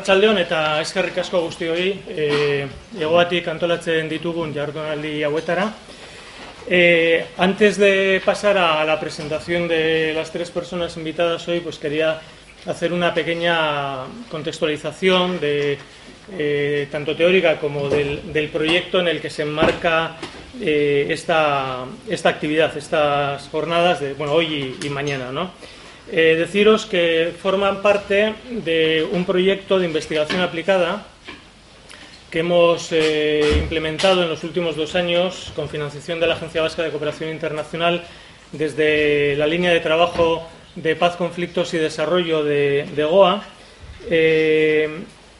Arratsaldeon eta eskerrik asko guztioi, eh, egoatik antolatzen ditugun jardunaldi hauetara. Eh, antes de pasar a la presentación de las tres personas invitadas hoy, pues quería hacer una pequeña contextualización de eh, tanto teórica como del, del, proyecto en el que se enmarca eh, esta, esta, actividad, estas jornadas de bueno, hoy y, y mañana. ¿no? Eh, deciros que forman parte de un proyecto de investigación aplicada que hemos eh, implementado en los últimos dos años con financiación de la Agencia Vasca de Cooperación Internacional desde la línea de trabajo de paz, conflictos y desarrollo de, GOA eh,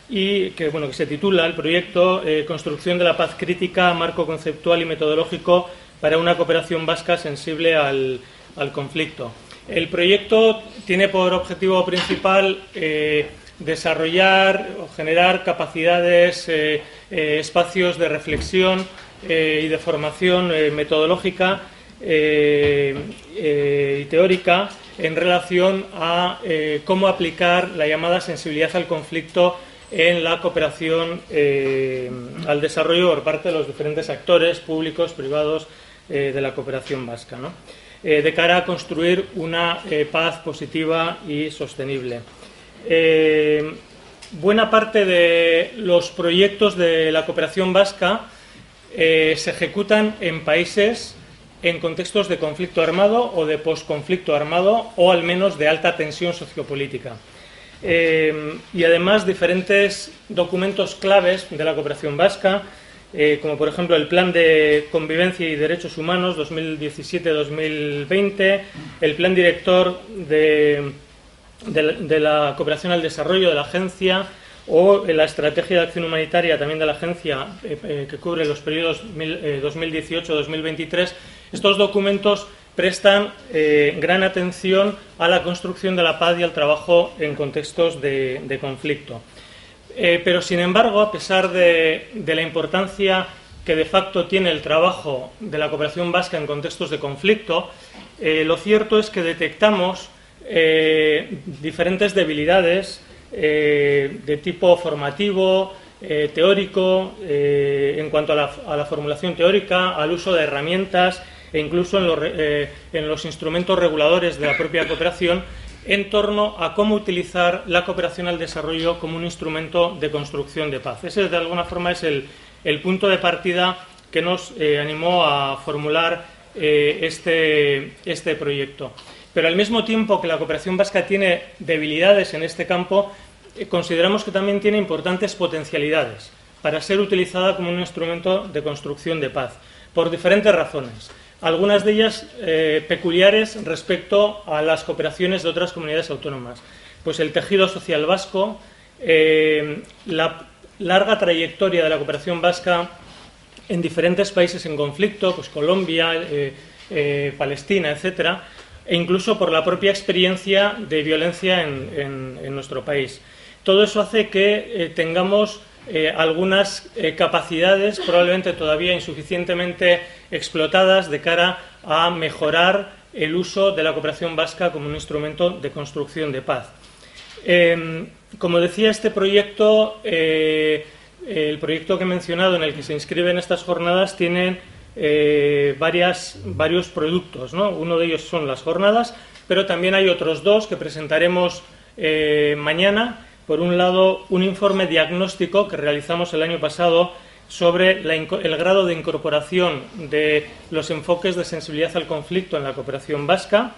y que, bueno, que se titula el proyecto Construcción de la paz crítica, marco conceptual y metodológico para una cooperación vasca sensible al, al conflicto. El proyecto tiene por objetivo principal eh, desarrollar o generar capacidades, eh, eh, espacios de reflexión y de formación metodológica y teórica en relación a cómo aplicar la llamada sensibilidad al conflicto en la cooperación al desarrollo por parte de los diferentes actores públicos, privados de la cooperación vasca. ¿no? Eh, de cara a construir una eh, paz positiva y sostenible. Eh, buena parte de los proyectos de la cooperación vasca se ejecutan en países en contextos de conflicto armado o de posconflicto armado o al menos de alta tensión sociopolítica. Y además diferentes documentos claves de la cooperación vasca eh, como por ejemplo el Plan de Convivencia y Derechos Humanos 2017-2020, el Plan Director de, la Cooperación al Desarrollo de la Agencia o la Estrategia de Acción Humanitaria también de la Agencia eh, eh, que cubre los periodos 2018-2023. Estos documentos prestan gran atención a la construcción de la paz y al trabajo en contextos de conflicto. Eh, pero, sin embargo, a pesar de, la importancia que de facto tiene el trabajo de la cooperación vasca en contextos de conflicto, eh, lo cierto es que detectamos eh, diferentes debilidades de tipo formativo, teórico, en cuanto a la, formulación teórica, al uso de herramientas e incluso en en los instrumentos reguladores de la propia cooperación en torno a cómo utilizar la cooperación al desarrollo como un instrumento de construcción de paz. Ese, de alguna forma, es el, punto de partida que nos eh, animó a formular eh, este, este proyecto. Pero al mismo tiempo que la cooperación vasca tiene debilidades en este campo, eh, consideramos que también tiene importantes potencialidades para ser utilizada como un instrumento de construcción de paz, por diferentes razones algunas de ellas eh, peculiares respecto a las cooperaciones de otras comunidades autónomas. Pues el tejido social vasco, eh, la larga trayectoria de la cooperación vasca en diferentes países en conflicto, pues Colombia, eh, Palestina, etcétera, e incluso por la propia experiencia de violencia en, nuestro país. Todo eso hace que tengamos eh, algunas eh, capacidades probablemente todavía insuficientemente explotadas de cara a mejorar el uso de la cooperación vasca como un instrumento de construcción de paz. Eh, como decía, este proyecto, eh, el proyecto que he mencionado en el que se inscriben estas jornadas, tiene varias, varios productos. ¿no? Uno de ellos son las jornadas, pero también hay otros dos que presentaremos mañana por un lado, un informe diagnóstico que realizamos el año pasado sobre el grado de incorporación de los enfoques de sensibilidad al conflicto en la cooperación vasca,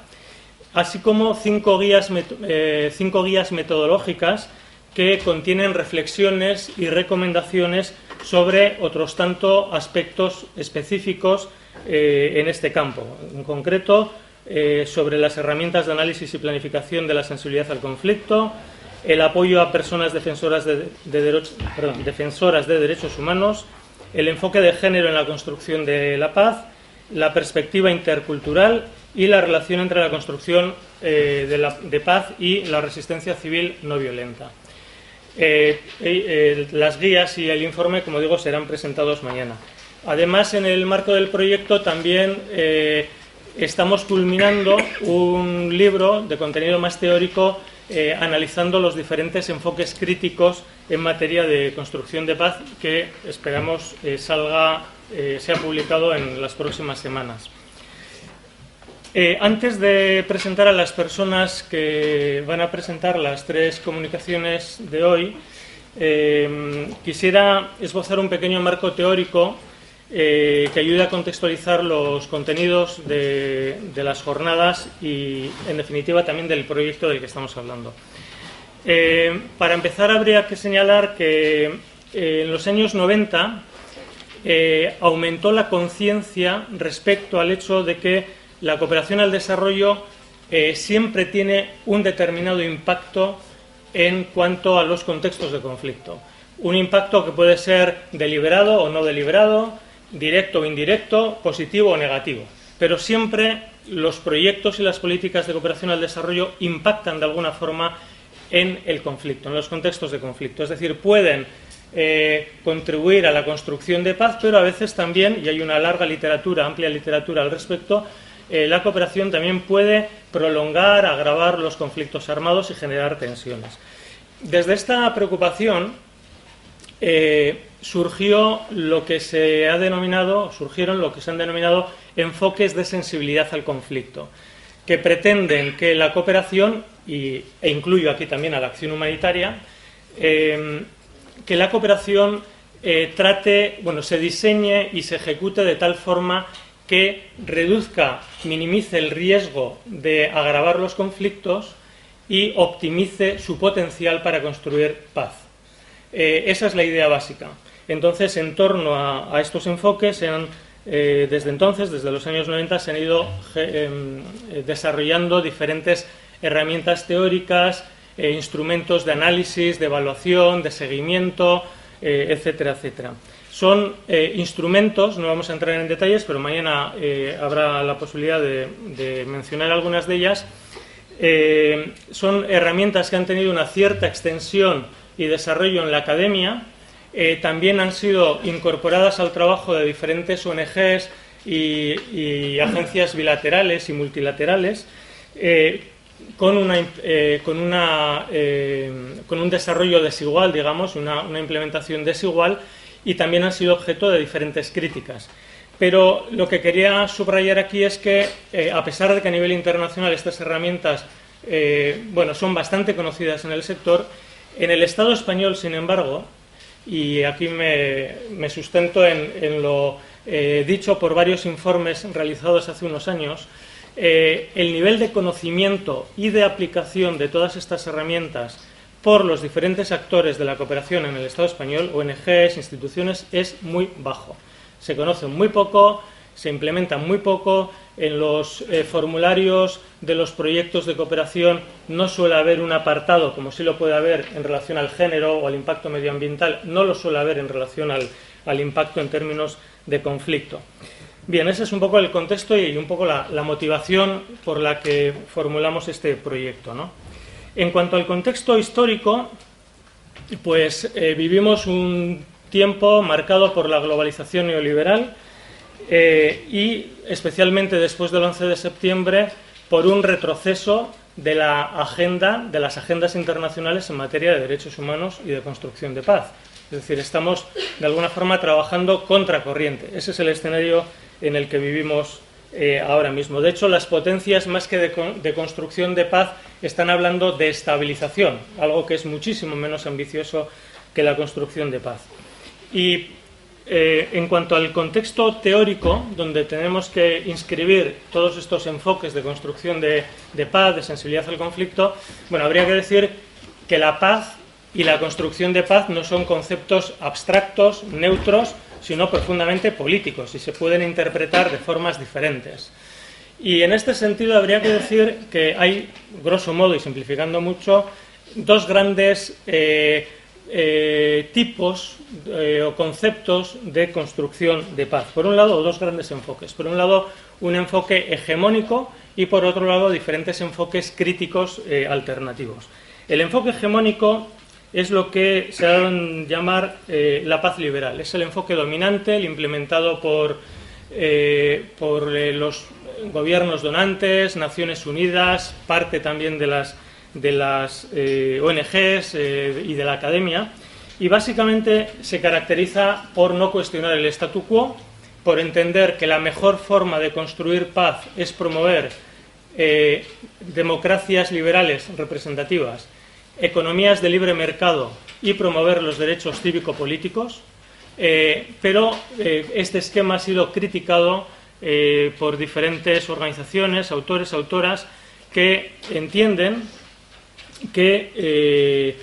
así como cinco guías, eh, metodológicas que contienen reflexiones y recomendaciones sobre otros tanto aspectos específicos eh, en este campo. En concreto, eh, sobre las herramientas de análisis y planificación de la sensibilidad al conflicto, el apoyo a personas defensoras de, de, defensoras de derechos humanos, el enfoque de género en la construcción de la paz, la perspectiva intercultural y la relación entre la construcción eh, de, la, de, paz y la resistencia civil no violenta. Eh, eh, las guías y el informe, como digo, serán presentados mañana. Además, en el marco del proyecto también estamos culminando un libro de contenido más teórico eh, analizando los diferentes enfoques críticos en materia de construcción de paz que esperamos eh, salga, eh, sea publicado en las próximas semanas. antes de presentar a las personas que van a presentar las tres comunicaciones de hoy, quisiera esbozar un pequeño marco teórico que ayude a contextualizar los contenidos de, las jornadas y, en definitiva, también del proyecto del que estamos hablando. Eh, para empezar, habría que señalar que eh, en los años 90 eh, aumentó la conciencia respecto al hecho de que la cooperación al desarrollo siempre tiene un determinado impacto en cuanto a los contextos de conflicto. Un impacto que puede ser deliberado o no deliberado, directo o indirecto, positivo o negativo. Pero siempre los proyectos y las políticas de cooperación al desarrollo impactan de alguna forma en el conflicto, en los contextos de conflicto. Es decir, pueden eh, contribuir a la construcción de paz, pero a veces también, y hay una larga literatura, amplia literatura al respecto, eh, la cooperación también puede prolongar, agravar los conflictos armados y generar tensiones. Desde esta preocupación, eh, surgió lo que se ha denominado, surgieron lo que se han denominado enfoques de sensibilidad al conflicto, que pretenden que la cooperación, y, e incluyo aquí también a la acción humanitaria, eh, que la cooperación eh, trate, bueno, se diseñe y se ejecute de tal forma que reduzca, minimice el riesgo de agravar los conflictos y optimice su potencial para construir paz. Eh, esa es la idea básica. Entonces, en torno a, estos enfoques, eh, desde entonces, desde los años 90, se han ido em, desarrollando diferentes herramientas teóricas, e instrumentos de análisis, de evaluación, de seguimiento, etcétera, etcétera. Son instrumentos, no vamos a entrar en detalles, pero mañana habrá la posibilidad de mencionar algunas de ellas. son herramientas que han tenido una cierta extensión y desarrollo en la academia, eh, también han sido incorporadas al trabajo de diferentes ONGs y, agencias bilaterales y multilaterales, eh, con, una, eh, con, una, con, un desarrollo desigual, digamos, una, implementación desigual, y también han sido objeto de diferentes críticas. Pero lo que quería subrayar aquí es que, a pesar de que a nivel internacional estas herramientas bueno, son bastante conocidas en el sector, en el Estado español, sin embargo, y aquí me, sustento en, lo eh, dicho por varios informes realizados hace unos años, eh, el nivel de conocimiento y de aplicación de todas estas herramientas por los diferentes actores de la cooperación en el Estado español, ONGs, instituciones, es muy bajo. Se conoce muy poco, se implementa muy poco. En los eh, formularios de los proyectos de cooperación no suele haber un apartado, como sí lo puede haber en relación al género o al impacto medioambiental, no lo suele haber en relación al, impacto en términos de conflicto. Bien, ese es un poco el contexto y un poco la, motivación por la que formulamos este proyecto. En cuanto al contexto histórico, pues eh, vivimos un tiempo marcado por la globalización neoliberal, eh, y especialmente después del 11 de septiembre por un retroceso de la agenda, de las agendas internacionales en materia de derechos humanos y de construcción de paz. Es decir, estamos de alguna forma trabajando contra corriente. Ese es el escenario en el que vivimos eh, ahora mismo. De hecho, las potencias, más que de, de, construcción de paz, están hablando de estabilización, algo que es muchísimo menos ambicioso que la construcción de paz. Y eh, en cuanto al contexto teórico, donde tenemos que inscribir todos estos enfoques de construcción de, paz, de sensibilidad al conflicto, bueno, habría que decir que la paz y la construcción de paz no son conceptos abstractos, neutros, sino profundamente políticos y se pueden interpretar de formas diferentes. Y en este sentido habría que decir que hay, grosso modo y simplificando mucho, dos grandes eh, eh, tipos eh, o conceptos de construcción de paz. Por un lado, dos grandes enfoques. Por un lado, un enfoque hegemónico y por otro lado, diferentes enfoques críticos eh, alternativos. El enfoque hegemónico es lo que se ha llamar la paz liberal. Es el enfoque dominante, el implementado por, por los gobiernos donantes, Naciones Unidas, parte también de las, de las eh, ONGs eh, y de la academia, y básicamente se caracteriza por no cuestionar el statu quo, por entender que la mejor forma de construir paz es promover eh, democracias liberales representativas, economías de libre mercado y promover los derechos cívico-políticos, pero este esquema ha sido criticado por diferentes organizaciones, autores, autoras, que entienden que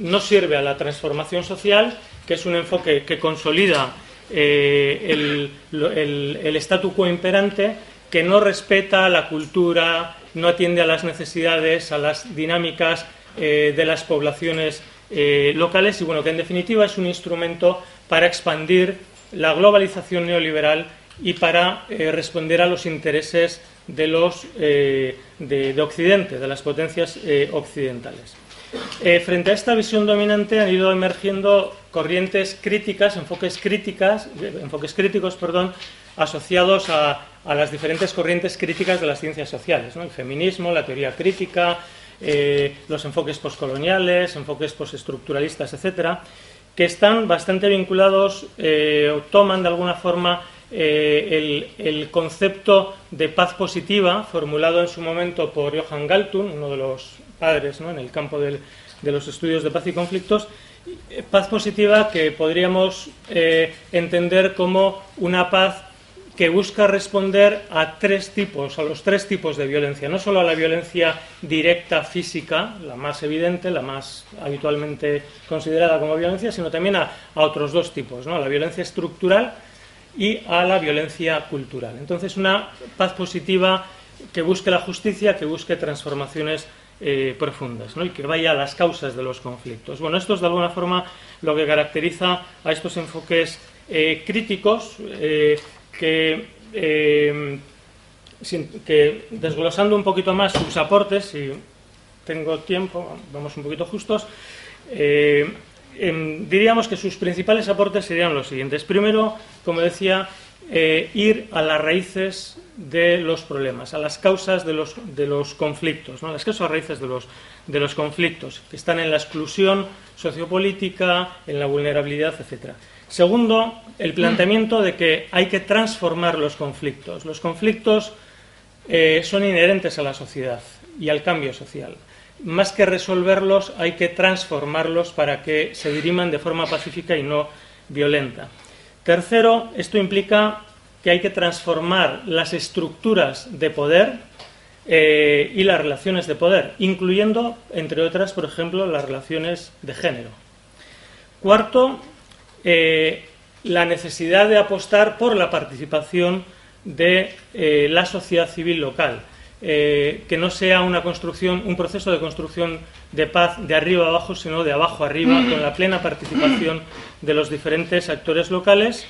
no sirve a la transformación social, que es un enfoque que consolida el, el statu quo imperante que no respeta la cultura, no atiende a las necesidades, a las dinámicas eh, de las poblaciones eh, locales. Y bueno, que en definitiva es un instrumento para expandir la globalización neoliberal y para eh, responder a los intereses de los de, de, Occidente, de las potencias occidentales. frente a esta visión dominante han ido emergiendo corrientes críticas, enfoques críticas, enfoques críticos, perdón, asociados a, las diferentes corrientes críticas de las ciencias sociales, el feminismo, la teoría crítica, eh, los enfoques postcoloniales, enfoques postestructuralistas, etcétera, que están bastante vinculados eh, o toman de alguna forma eh, el, concepto de paz positiva formulado en su momento por Johann Galtung, uno de los padres en el campo de los estudios de paz y conflictos, paz positiva que podríamos entender como una paz que busca responder a tres tipos, a los tres tipos de violencia, no solo a la violencia directa física, la más evidente, la más habitualmente considerada como violencia, sino también a, otros dos tipos, ¿no? a la violencia estructural y a la violencia cultural. Entonces, una paz positiva que busque la justicia, que busque transformaciones eh, profundas y que vaya a las causas de los conflictos. Bueno, esto es de alguna forma lo que caracteriza a estos enfoques eh, críticos. Eh, eh, que, desglosando un poquito más sus aportes, si tengo tiempo, vamos un poquito justos, em, diríamos que sus principales aportes serían los siguientes. Primero, como decía, eh, ir a las raíces de los problemas, a las causas de los, de los conflictos, ¿no? las causas raíces de los, de los conflictos, que están en la exclusión sociopolítica, en la vulnerabilidad, etcétera. Segundo, el planteamiento de que hay que transformar los conflictos. Los conflictos eh, son inherentes a la sociedad y al cambio social. Más que resolverlos, hay que transformarlos para que se diriman de forma pacífica y no violenta. Tercero, esto implica que hay que transformar las estructuras de poder eh, y las relaciones de poder, incluyendo, entre otras, por ejemplo, las relaciones de género. Cuarto, eh, la necesidad de apostar por la participación de eh, la sociedad civil local, eh, que no sea una construcción, un proceso de construcción de paz de arriba a abajo, sino de abajo arriba, con la plena participación de los diferentes actores locales,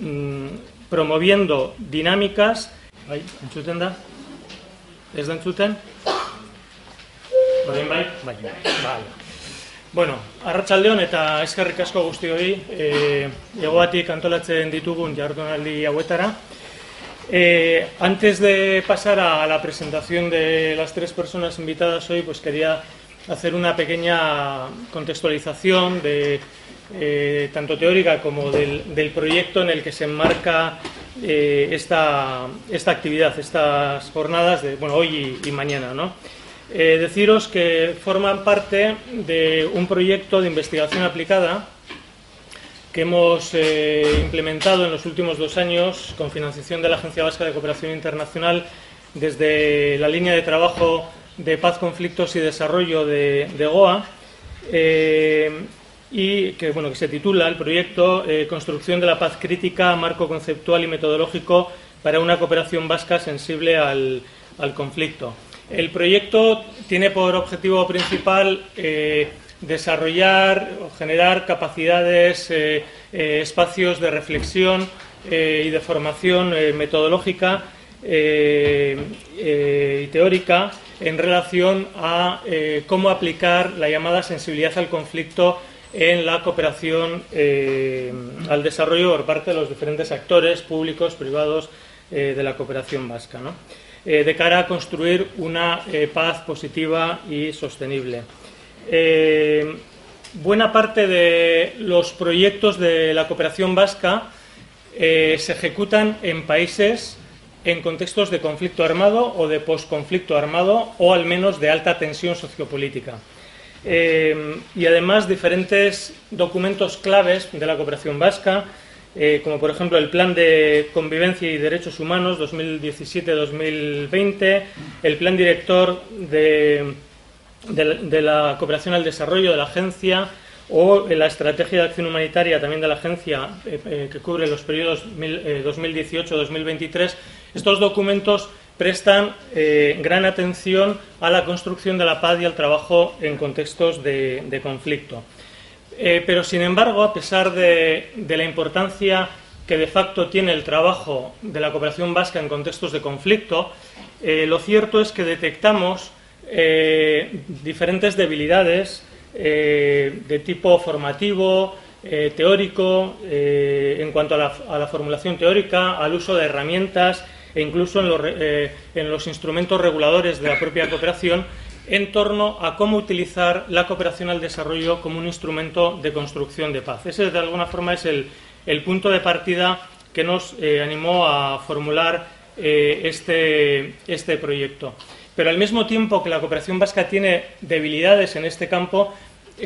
mm, promoviendo dinámicas. Bai, entzuten da? Ez da entzuten? Bueno, arratsaldeon eta eskerrik asko guzti hori, e, egoatik antolatzen ditugun jardunaldi hauetara. Eh, antes de pasar a la presentación de las tres personas invitadas hoy, pues quería hacer una pequeña contextualización de eh, tanto teórica como del, proyecto en el que se enmarca eh, esta, esta, actividad, estas jornadas de bueno, hoy y, y mañana, ¿no? Deciros que forman parte de un proyecto de investigación aplicada que hemos eh, implementado en los últimos dos años con financiación de la Agencia Vasca de Cooperación Internacional desde la línea de trabajo de paz, conflictos y desarrollo de, GOA eh, y que, bueno, que se titula el proyecto Construcción de la paz crítica, marco conceptual y metodológico para una cooperación vasca sensible al conflicto. El proyecto tiene por objetivo principal eh, desarrollar o generar capacidades, eh, eh, espacios de reflexión y de formación metodológica y teórica en relación a cómo aplicar la llamada sensibilidad al conflicto en la cooperación eh, al desarrollo por parte de los diferentes actores públicos, privados eh, de la cooperación vasca, eh, de cara a construir una paz positiva y sostenible. Buena parte de los proyectos de la cooperación vasca se ejecutan en países en contextos de conflicto armado o de posconflicto armado o al menos de alta tensión sociopolítica. Eh, y además diferentes documentos claves de la cooperación vasca, eh, como por ejemplo el Plan de Convivencia y Derechos Humanos 2017-2020, el Plan Director de, la Cooperación al Desarrollo de la Agencia o la Estrategia de Acción Humanitaria también de la Agencia eh, que cubre los periodos 2018-2023. Estos documentos prestan eh, gran atención a la construcción de la paz y al trabajo en contextos de, conflicto. Eh, pero, sin embargo, a pesar de, la importancia que de facto tiene el trabajo de la cooperación vasca en contextos de conflicto, eh, lo cierto es que detectamos diferentes debilidades de tipo formativo, teórico, en cuanto a la formulación teórica, al uso de herramientas e incluso eh, en los, instrumentos reguladores de la propia cooperación en torno a cómo utilizar la cooperación al desarrollo como un instrumento de construcción de paz. Ese, de alguna forma, es el, punto de partida que nos eh, animó a formular eh, este, este proyecto. Pero al mismo tiempo que la cooperación vasca tiene debilidades en este campo,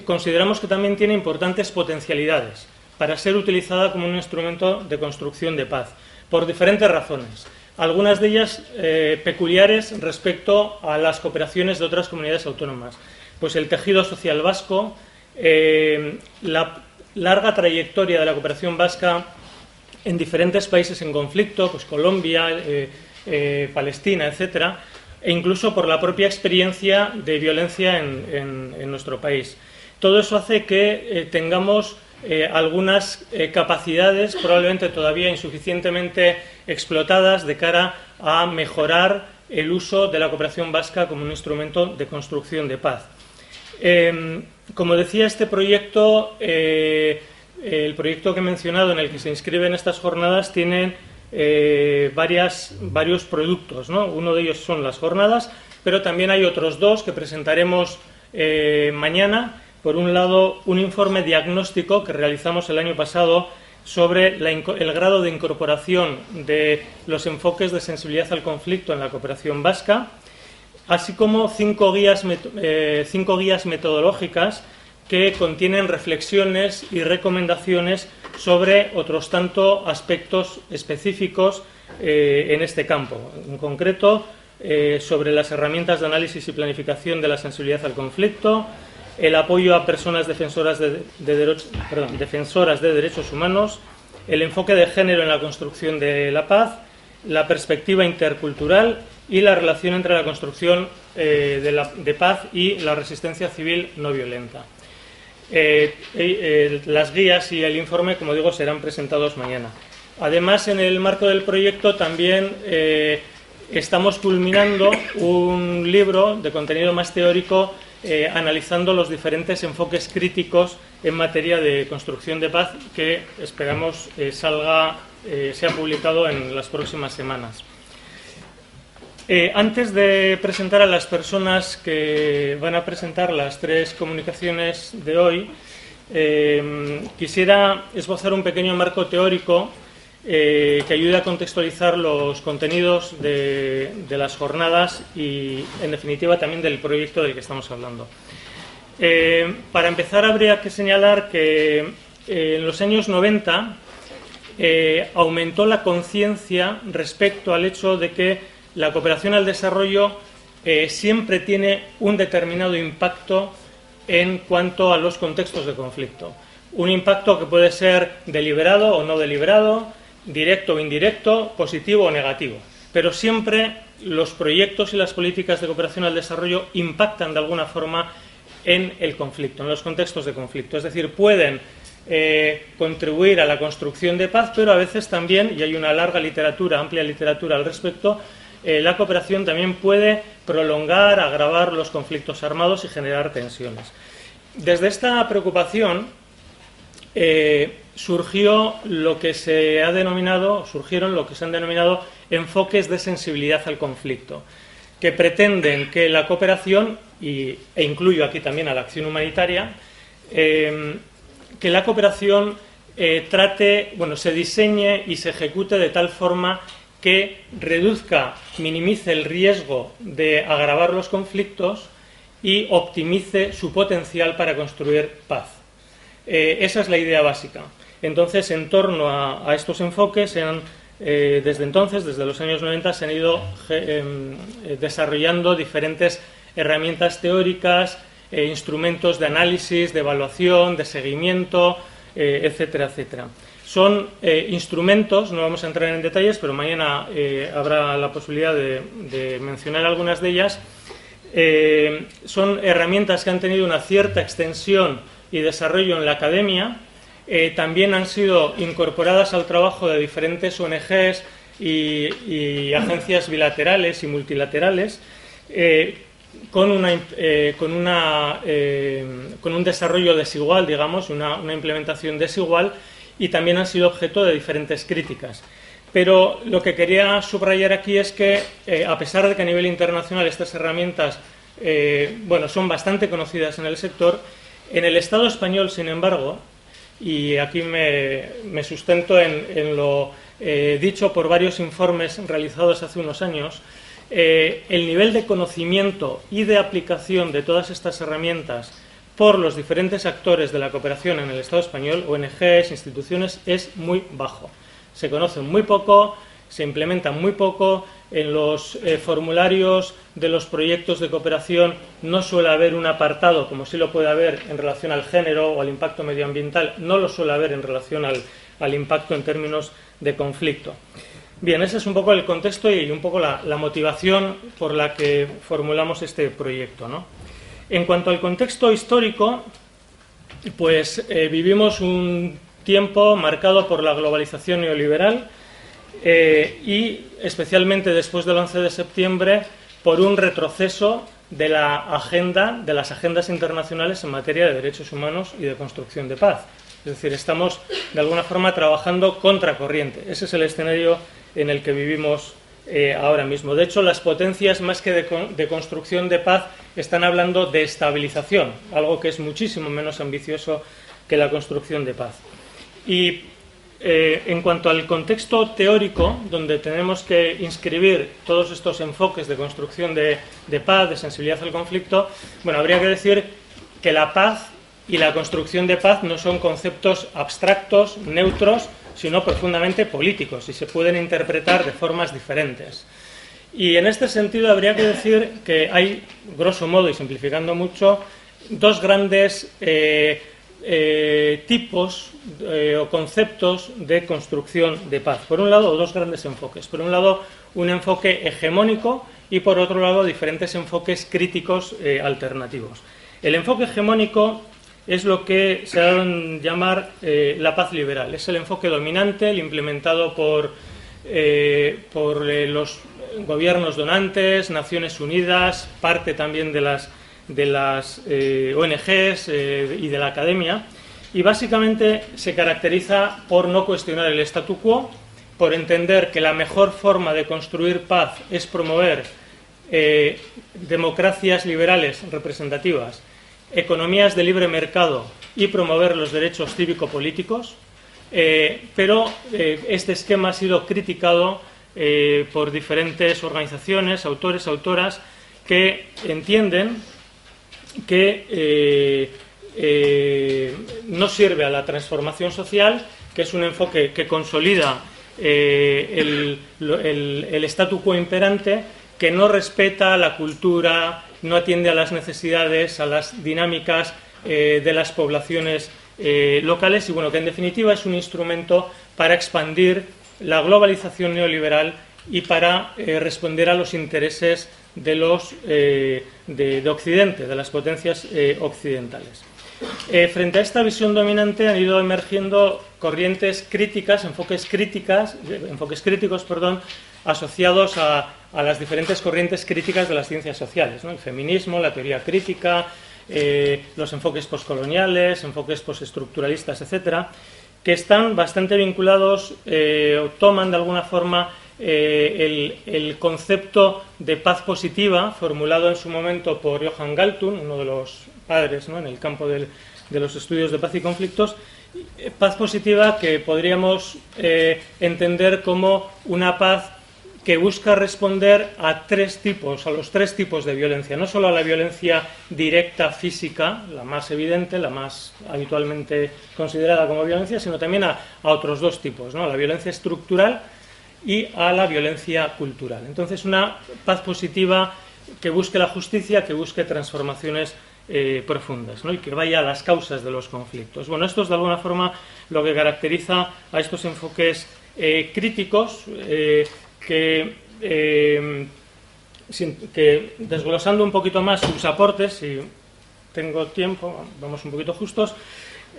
consideramos que también tiene importantes potencialidades para ser utilizada como un instrumento de construcción de paz, por diferentes razones algunas de ellas eh, peculiares respecto a las cooperaciones de otras comunidades autónomas. Pues el tejido social vasco, eh, la larga trayectoria de la cooperación vasca en diferentes países en conflicto, pues Colombia, eh, Palestina, etcétera, e incluso por la propia experiencia de violencia en nuestro país. Todo eso hace que tengamos eh, algunas eh, capacidades probablemente todavía insuficientemente explotadas de cara a mejorar el uso de la cooperación vasca como un instrumento de construcción de paz. Em, como decía, este proyecto, eh, el proyecto que he mencionado en el que se inscriben estas jornadas, tiene varias, varios productos. Uno de ellos son las jornadas, pero también hay otros dos que presentaremos mañana por un lado, un informe diagnóstico que realizamos el año pasado sobre el grado de incorporación de los enfoques de sensibilidad al conflicto en la cooperación vasca, así como cinco eh, cinco guías metodológicas que contienen reflexiones y recomendaciones sobre otros tanto aspectos específicos eh, en este campo. En concreto, eh, sobre las herramientas de análisis y planificación de la sensibilidad al conflicto, el apoyo a personas defensoras de, derechos humanos, el enfoque de género en la construcción de la paz, la perspectiva intercultural y la relación entre la construcción eh, de, paz y la resistencia civil no violenta. Eh, eh, las guías y el informe, como digo, serán presentados mañana. Además, en el marco del proyecto también estamos culminando un libro de contenido más teórico eh, analizando los diferentes enfoques críticos en materia de construcción de paz que esperamos eh, salga, eh, sea publicado en las próximas semanas. Antes de presentar a las personas que van a presentar las tres comunicaciones de hoy, quisiera esbozar un pequeño marco teórico eh, que ayude a contextualizar los contenidos de, las jornadas y, en definitiva, también del proyecto del que estamos hablando. Eh, para empezar, habría que señalar que eh, en los años 90 aumentó la conciencia respecto al hecho de que la cooperación al desarrollo siempre tiene un determinado impacto en cuanto a los contextos de conflicto. Un impacto que puede ser deliberado o no deliberado, directo o indirecto, positivo o negativo. Pero siempre los proyectos y las políticas de cooperación al desarrollo impactan de alguna forma en el conflicto, en los contextos de conflicto. Es decir, pueden eh, contribuir a la construcción de paz, pero a veces también, y hay una larga literatura, amplia literatura al respecto, eh, la cooperación también puede prolongar, agravar los conflictos armados y generar tensiones. desde esta preocupación eh, surgió lo que se ha denominado, surgieron lo que se han denominado enfoques de sensibilidad al conflicto, que pretenden que la cooperación, y, e incluyo aquí también a la acción humanitaria, eh, que la cooperación trate, bueno, se diseñe y se ejecute de tal forma que reduzca, minimice el riesgo de agravar los conflictos y optimice su potencial para construir paz. Eh, esa es la idea básica. Entonces, en torno a, estos enfoques, eh, desde entonces, desde los años 90, se han ido em, desarrollando diferentes herramientas teóricas, instrumentos de análisis, de evaluación, de seguimiento, eh, etcétera, etcétera. Son eh, instrumentos, no vamos a entrar en detalles, pero mañana eh, habrá la posibilidad de, mencionar algunas de ellas. son herramientas que han tenido una cierta extensión y desarrollo en la academia. también han sido incorporadas al trabajo de diferentes ONGs y, agencias bilaterales y multilaterales con, una, eh, con, una, eh, con un desarrollo desigual, digamos, una, implementación desigual, y también han sido objeto de diferentes críticas. Pero lo que quería subrayar aquí es que, eh, a pesar de que a nivel internacional estas herramientas bueno, son bastante conocidas en el sector, en el Estado español, sin embargo, y aquí me, sustento en lo dicho por varios informes realizados hace unos años, eh, el nivel de conocimiento y de aplicación de todas estas herramientas por los diferentes actores de la cooperación en el Estado español, ONGs, instituciones, es muy bajo. Se conocen muy poco, se implementan muy poco, en los eh, formularios de los proyectos de cooperación no suele haber un apartado, como sí lo puede haber en relación al género o al impacto medioambiental, no lo suele haber en relación al impacto en términos de conflicto. Bien, ese es un poco el contexto y un poco la, motivación por la que formulamos este proyecto. En cuanto al contexto histórico, pues eh, vivimos un tiempo marcado por la globalización neoliberal eh, y especialmente después del 11 de septiembre por un retroceso de la agenda, de las agendas internacionales en materia de derechos humanos y de construcción de paz. Es decir, estamos de alguna forma trabajando contra corriente. Ese es el escenario en el que vivimos eh, ahora mismo. De hecho, las potencias, más que de, construcción de paz, están hablando de estabilización, algo que es muchísimo menos ambicioso que la construcción de paz. Y eh, en cuanto al contexto teórico, donde tenemos que inscribir todos estos enfoques de construcción de, de paz, de sensibilidad al conflicto, bueno, habría que decir que la paz y la construcción de paz no son conceptos abstractos, neutros, sino profundamente políticos y se pueden interpretar de formas diferentes. Y en este sentido habría que decir que hay, grosso modo y simplificando mucho, dos grandes eh, eh, tipos eh, o conceptos de construcción de paz. Por un lado, dos grandes enfoques. Por un lado, un enfoque hegemónico y por otro lado, diferentes enfoques críticos alternativos. El enfoque hegemónico es lo que se ha dado en llamar eh, la paz liberal. Es el enfoque dominante, el implementado por, eh, por eh, los gobiernos donantes, Naciones Unidas, parte también de las, de las ONGs y de la academia. Y básicamente se caracteriza por no cuestionar el statu quo, por entender que la mejor forma de construir paz es promover democracias liberales representativas economías de libre mercado y promover los derechos cívico-políticos, eh, pero eh, este esquema ha sido criticado eh, por diferentes organizaciones, autores, autoras, que entienden que no sirve a la transformación social, que es un enfoque que consolida el, el statu quo imperante, que no respeta la cultura, no atiende a las necesidades, a las dinámicas eh, de las poblaciones eh, locales y bueno, que en definitiva es un instrumento para expandir la globalización neoliberal y para eh, responder a los intereses de los de, Occidente, de las potencias occidentales. frente a esta visión dominante han ido emergiendo corrientes críticas, enfoques críticas, enfoques críticos, perdón, asociados a, las diferentes corrientes críticas de las ciencias sociales, el feminismo, la teoría crítica, eh, los enfoques postcoloniales, enfoques postestructuralistas, etcétera, que están bastante vinculados eh, o toman de alguna forma el, el, concepto de paz positiva formulado en su momento por Johann Galtung, uno de los padres en el campo del, de los estudios de paz y conflictos, paz positiva que podríamos entender como una paz que busca responder a tres tipos, a los tres tipos de violencia, no solo a la violencia directa física, la más evidente, la más habitualmente considerada como violencia, sino también a, otros dos tipos, ¿no? a la violencia estructural y a la violencia cultural. Entonces, una paz positiva que busque la justicia, que busque transformaciones eh, profundas ¿no? y que vaya a las causas de los conflictos. Bueno, esto es de alguna forma lo que caracteriza a estos enfoques eh, críticos eh, que, eh, que, desglosando un poquito más sus aportes, si tengo tiempo, vamos un poquito justos,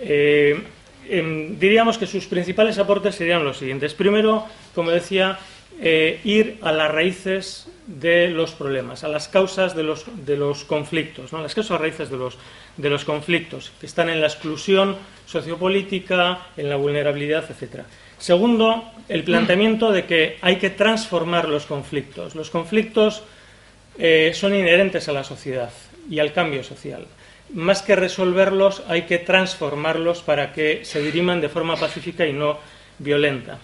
eh, em, diríamos que sus principales aportes serían los siguientes. Primero, como decía, eh, ir a las raíces de los problemas, a las causas de los, de los conflictos, ¿no? las causas raíces de los, de los conflictos, que están en la exclusión sociopolítica, en la vulnerabilidad, etcétera. Segundo, el planteamiento de que hay que transformar los conflictos. Los conflictos eh, son inherentes a la sociedad y al cambio social. Más que resolverlos, hay que transformarlos para que se diriman de forma pacífica y no violenta.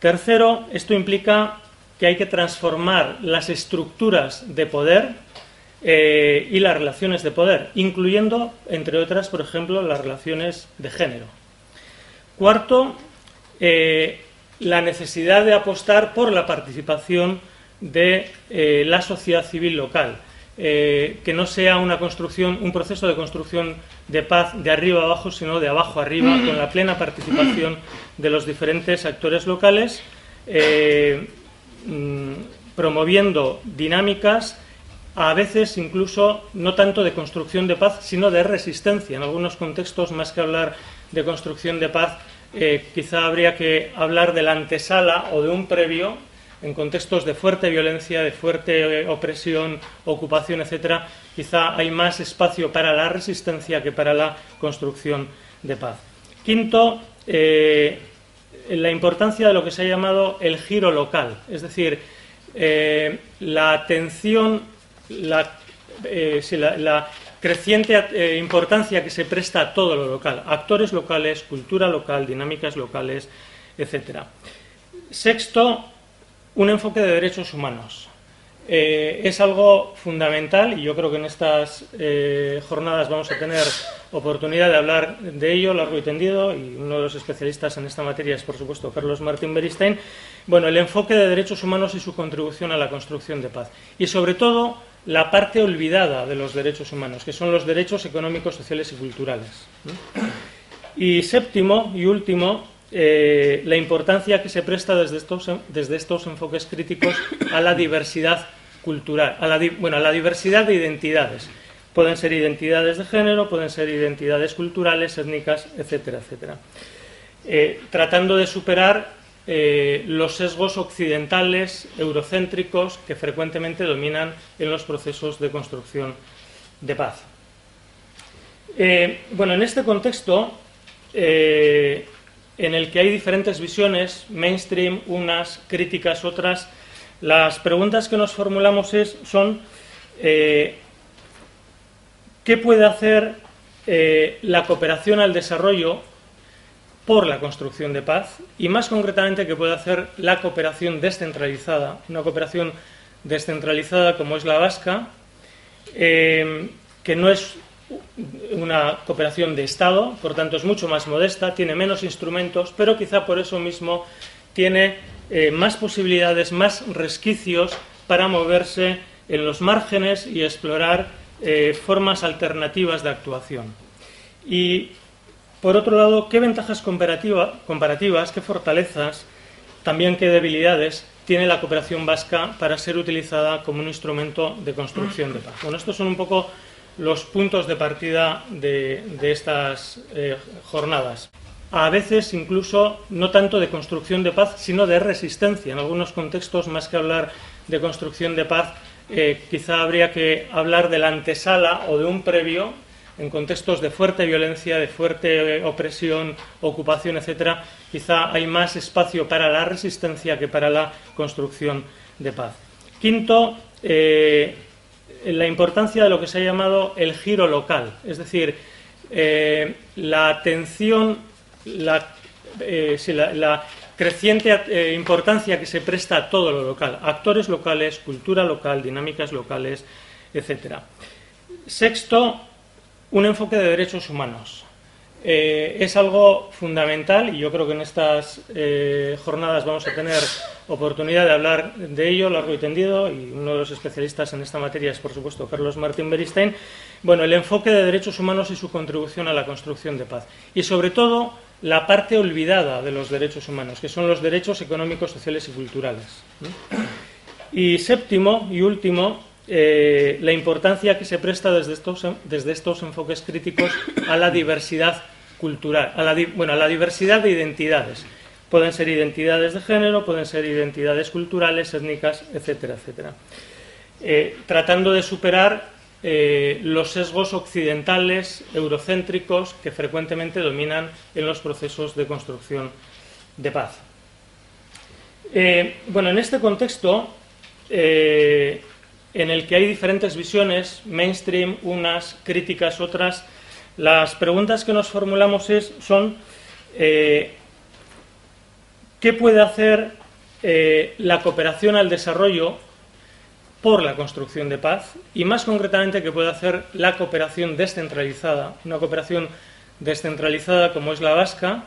Tercero, esto implica que hay que transformar las estructuras de poder eh, y las relaciones de poder, incluyendo, entre otras, por ejemplo, las relaciones de género. Cuarto, eh, la necesidad de apostar por la participación de eh, la sociedad civil local, que no sea una construcción, un proceso de construcción de paz de arriba abajo, sino de abajo arriba, con la plena participación de los diferentes actores locales, mm, promoviendo dinámicas a veces incluso no tanto de construcción de paz, sino de resistencia. En algunos contextos, más que hablar de construcción de paz, eh, quizá habría que hablar de la antesala o de un previo en contextos de fuerte violencia, de fuerte eh, opresión, ocupación, etcétera, quizá hay más espacio para la resistencia que para la construcción de paz. Quinto, eh, la importancia de lo que se ha llamado el giro local, es decir, la atención, la, la, creciente eh, importancia que se presta a todo lo local, actores locales, cultura local, dinámicas locales, etc. Sexto, un enfoque de derechos humanos. Eh, es algo fundamental y yo creo que en estas eh, jornadas vamos a tener oportunidad de hablar de ello largo y tendido y uno de los especialistas en esta materia es por supuesto Carlos Martín Beristain. Bueno, el enfoque de derechos humanos y su contribución a la construcción de paz y sobre todo la parte olvidada de los derechos humanos, que son los derechos económicos, sociales y culturales. Y séptimo y último, eh, la importancia que se presta desde estos, desde estos enfoques críticos a la diversidad cultural, a la, bueno, a la diversidad de identidades. Pueden ser identidades de género, pueden ser identidades culturales, étnicas, etcétera, etcétera. Eh, tratando de superar eh, los sesgos occidentales, eurocéntricos, que frecuentemente dominan en los procesos de construcción de paz. Eh, bueno, en este contexto, eh, en el que hay diferentes visiones, mainstream, unas, críticas, otras, las preguntas que nos formulamos es, son ¿qué puede hacer la cooperación al desarrollo por la construcción de paz y más concretamente que puede hacer la cooperación descentralizada, una cooperación descentralizada como es la vasca, eh, que no es una cooperación de Estado, por tanto es mucho más modesta, tiene menos instrumentos, pero quizá por eso mismo tiene eh, más posibilidades, más resquicios para moverse en los márgenes y explorar eh, formas alternativas de actuación. Y por otro lado, ¿qué ventajas comparativas, qué fortalezas, también qué debilidades tiene la cooperación vasca para ser utilizada como un instrumento de construcción de paz? Bueno, estos son un poco los puntos de partida de, estas eh, jornadas. A veces incluso no tanto de construcción de paz, sino de resistencia. En algunos contextos, más que hablar de construcción de paz, eh, quizá habría que hablar de la antesala o de un previo en contextos de fuerte violencia, de fuerte opresión, ocupación, etcétera, quizá hay más espacio para la resistencia que para la construcción de paz. Quinto, eh, la importancia de lo que se ha llamado el giro local, es decir, eh, la atención, la, eh, la, creciente importancia que se presta a todo lo local, actores locales, cultura local, dinámicas locales, etcétera. Sexto, un enfoque de derechos humanos. Eh, es algo fundamental y yo creo que en estas eh, jornadas vamos a tener oportunidad de hablar de ello largo y tendido y uno de los especialistas en esta materia es por supuesto Carlos Martín Beristain. Bueno, el enfoque de derechos humanos y su contribución a la construcción de paz y sobre todo la parte olvidada de los derechos humanos, que son los derechos económicos, sociales y culturales. Y séptimo y último, eh, la importancia que se presta desde estos, desde estos enfoques críticos a la diversidad cultural, a la, bueno, a la diversidad de identidades. Pueden ser identidades de género, pueden ser identidades culturales, étnicas, etcétera, etcétera. Eh, tratando de superar eh, los sesgos occidentales, eurocéntricos, que frecuentemente dominan en los procesos de construcción de paz. bueno, en este contexto, en el que hay diferentes visiones, mainstream, unas, críticas, otras. Las preguntas que nos formulamos es, son eh, ¿qué puede hacer eh, la cooperación al desarrollo por la construcción de paz? Y más concretamente, ¿qué puede hacer la cooperación descentralizada? Una cooperación descentralizada como es la vasca,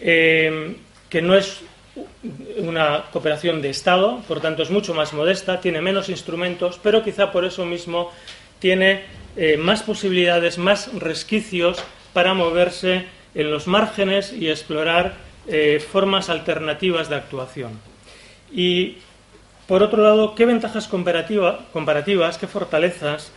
eh, que no es una cooperación de Estado, por tanto es mucho más modesta, tiene menos instrumentos, pero quizá por eso mismo tiene eh, más posibilidades, más resquicios para moverse en los márgenes y explorar eh, formas alternativas de actuación. Y, por otro lado, ¿qué ventajas comparativas, qué fortalezas,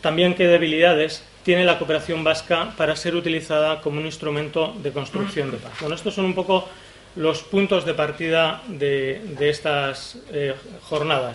también qué debilidades tiene la cooperación vasca para ser utilizada como un instrumento de construcción de paz? Bueno, estos son un poco los puntos de partida de, estas eh, jornadas.